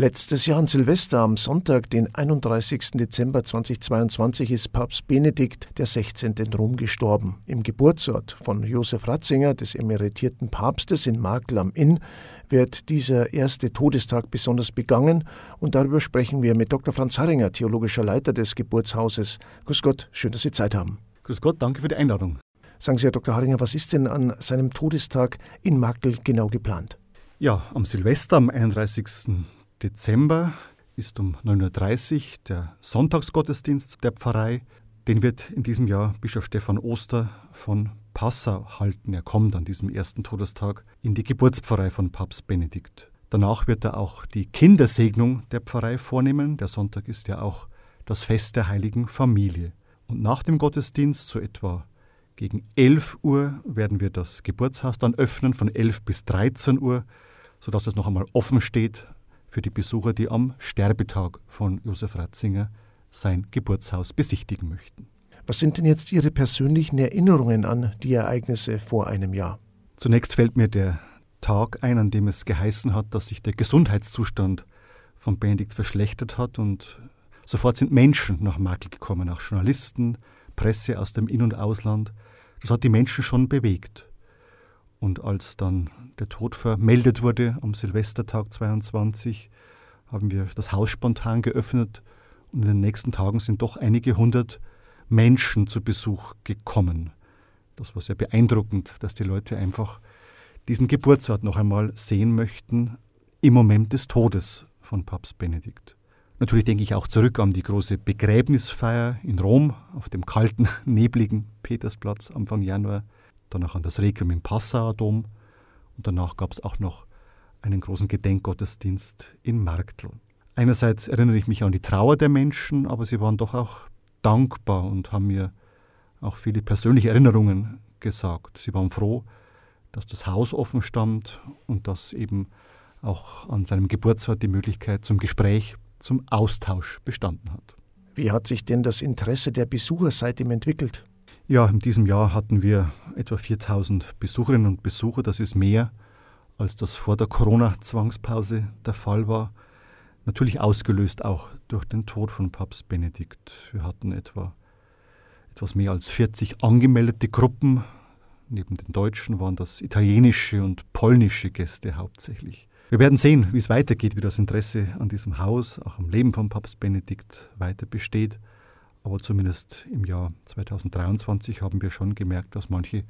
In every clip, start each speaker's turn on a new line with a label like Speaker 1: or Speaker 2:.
Speaker 1: Letztes Jahr an Silvester am Sonntag, den 31. Dezember 2022, ist Papst Benedikt XVI. in Rom gestorben. Im Geburtsort von Josef Ratzinger, des emeritierten Papstes in Markl am Inn, wird dieser erste Todestag besonders begangen und darüber sprechen wir mit Dr. Franz Harringer, theologischer Leiter des Geburtshauses. Grüß Gott, schön, dass Sie Zeit haben.
Speaker 2: Grüß Gott, danke für die Einladung.
Speaker 1: Sagen Sie, Herr Dr. Harringer, was ist denn an seinem Todestag in Markl genau geplant?
Speaker 2: Ja, am Silvester, am 31. Dezember ist um 9.30 Uhr der Sonntagsgottesdienst der Pfarrei. Den wird in diesem Jahr Bischof Stefan Oster von Passau halten. Er kommt an diesem ersten Todestag in die Geburtspfarrei von Papst Benedikt. Danach wird er auch die Kindersegnung der Pfarrei vornehmen. Der Sonntag ist ja auch das Fest der heiligen Familie. Und nach dem Gottesdienst, so etwa gegen 11 Uhr, werden wir das Geburtshaus dann öffnen, von 11 bis 13 Uhr, sodass es noch einmal offen steht für die Besucher, die am Sterbetag von Josef Ratzinger sein Geburtshaus besichtigen möchten.
Speaker 1: Was sind denn jetzt Ihre persönlichen Erinnerungen an die Ereignisse vor einem Jahr?
Speaker 2: Zunächst fällt mir der Tag ein, an dem es geheißen hat, dass sich der Gesundheitszustand von Benedikt verschlechtert hat und sofort sind Menschen nach Makel gekommen, auch Journalisten, Presse aus dem In- und Ausland. Das hat die Menschen schon bewegt. Und als dann der Tod vermeldet wurde am Silvestertag 22, haben wir das Haus spontan geöffnet und in den nächsten Tagen sind doch einige hundert Menschen zu Besuch gekommen. Das war sehr beeindruckend, dass die Leute einfach diesen Geburtsort noch einmal sehen möchten im Moment des Todes von Papst Benedikt. Natürlich denke ich auch zurück an die große Begräbnisfeier in Rom auf dem kalten, nebligen Petersplatz Anfang Januar danach an das Requiem im Passauer Dom und danach gab es auch noch einen großen Gedenkgottesdienst in Marktl. Einerseits erinnere ich mich an die Trauer der Menschen, aber sie waren doch auch dankbar und haben mir auch viele persönliche Erinnerungen gesagt. Sie waren froh, dass das Haus offen stand und dass eben auch an seinem Geburtsort die Möglichkeit zum Gespräch, zum Austausch bestanden hat.
Speaker 1: Wie hat sich denn das Interesse der Besucher seitdem entwickelt?
Speaker 2: Ja, in diesem Jahr hatten wir etwa 4000 Besucherinnen und Besucher. Das ist mehr, als das vor der Corona-Zwangspause der Fall war. Natürlich ausgelöst auch durch den Tod von Papst Benedikt. Wir hatten etwa etwas mehr als 40 angemeldete Gruppen. Neben den Deutschen waren das italienische und polnische Gäste hauptsächlich. Wir werden sehen, wie es weitergeht, wie das Interesse an diesem Haus, auch am Leben von Papst Benedikt weiter besteht. Aber zumindest im Jahr 2023 haben wir schon gemerkt, dass manche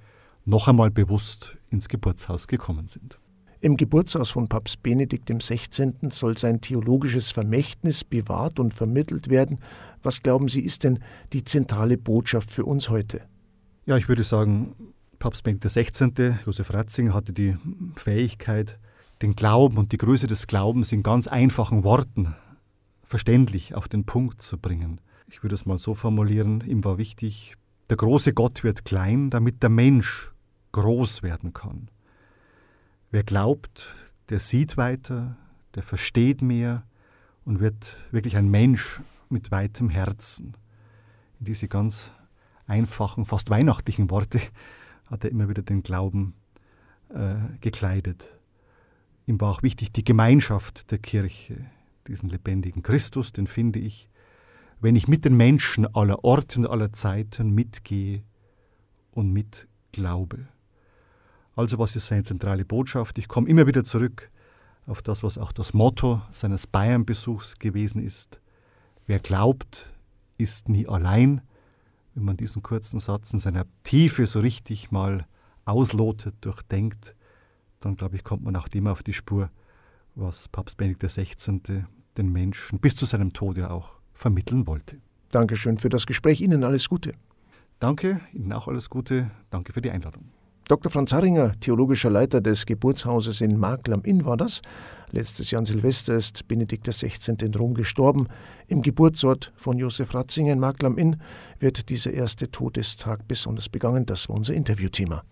Speaker 2: noch einmal bewusst ins Geburtshaus gekommen sind.
Speaker 1: Im Geburtshaus von Papst Benedikt XVI. soll sein theologisches Vermächtnis bewahrt und vermittelt werden. Was glauben Sie, ist denn die zentrale Botschaft für uns heute?
Speaker 2: Ja, ich würde sagen, Papst Benedikt XVI., Josef Ratzinger, hatte die Fähigkeit, den Glauben und die Größe des Glaubens in ganz einfachen Worten verständlich auf den Punkt zu bringen ich würde es mal so formulieren, ihm war wichtig, der große Gott wird klein, damit der Mensch groß werden kann. Wer glaubt, der sieht weiter, der versteht mehr und wird wirklich ein Mensch mit weitem Herzen. In diese ganz einfachen, fast weihnachtlichen Worte hat er immer wieder den Glauben äh, gekleidet. Ihm war auch wichtig die Gemeinschaft der Kirche, diesen lebendigen Christus, den finde ich wenn ich mit den Menschen aller Orte und aller Zeiten mitgehe und mitglaube. Also was ist seine zentrale Botschaft? Ich komme immer wieder zurück auf das, was auch das Motto seines Bayern-Besuchs gewesen ist. Wer glaubt, ist nie allein. Wenn man diesen kurzen Satz in seiner Tiefe so richtig mal auslotet, durchdenkt, dann glaube ich, kommt man auch dem auf die Spur, was Papst Benedikt XVI. den Menschen bis zu seinem Tode auch vermitteln wollte.
Speaker 1: Dankeschön für das Gespräch. Ihnen alles Gute.
Speaker 2: Danke, Ihnen auch alles Gute. Danke für die Einladung.
Speaker 1: Dr. Franz Harringer, theologischer Leiter des Geburtshauses in Markl am Inn war das. Letztes Jahr an Silvester ist Benedikt XVI. in Rom gestorben. Im Geburtsort von Josef Ratzinger in Markl am Inn wird dieser erste Todestag besonders begangen. Das war unser Interviewthema.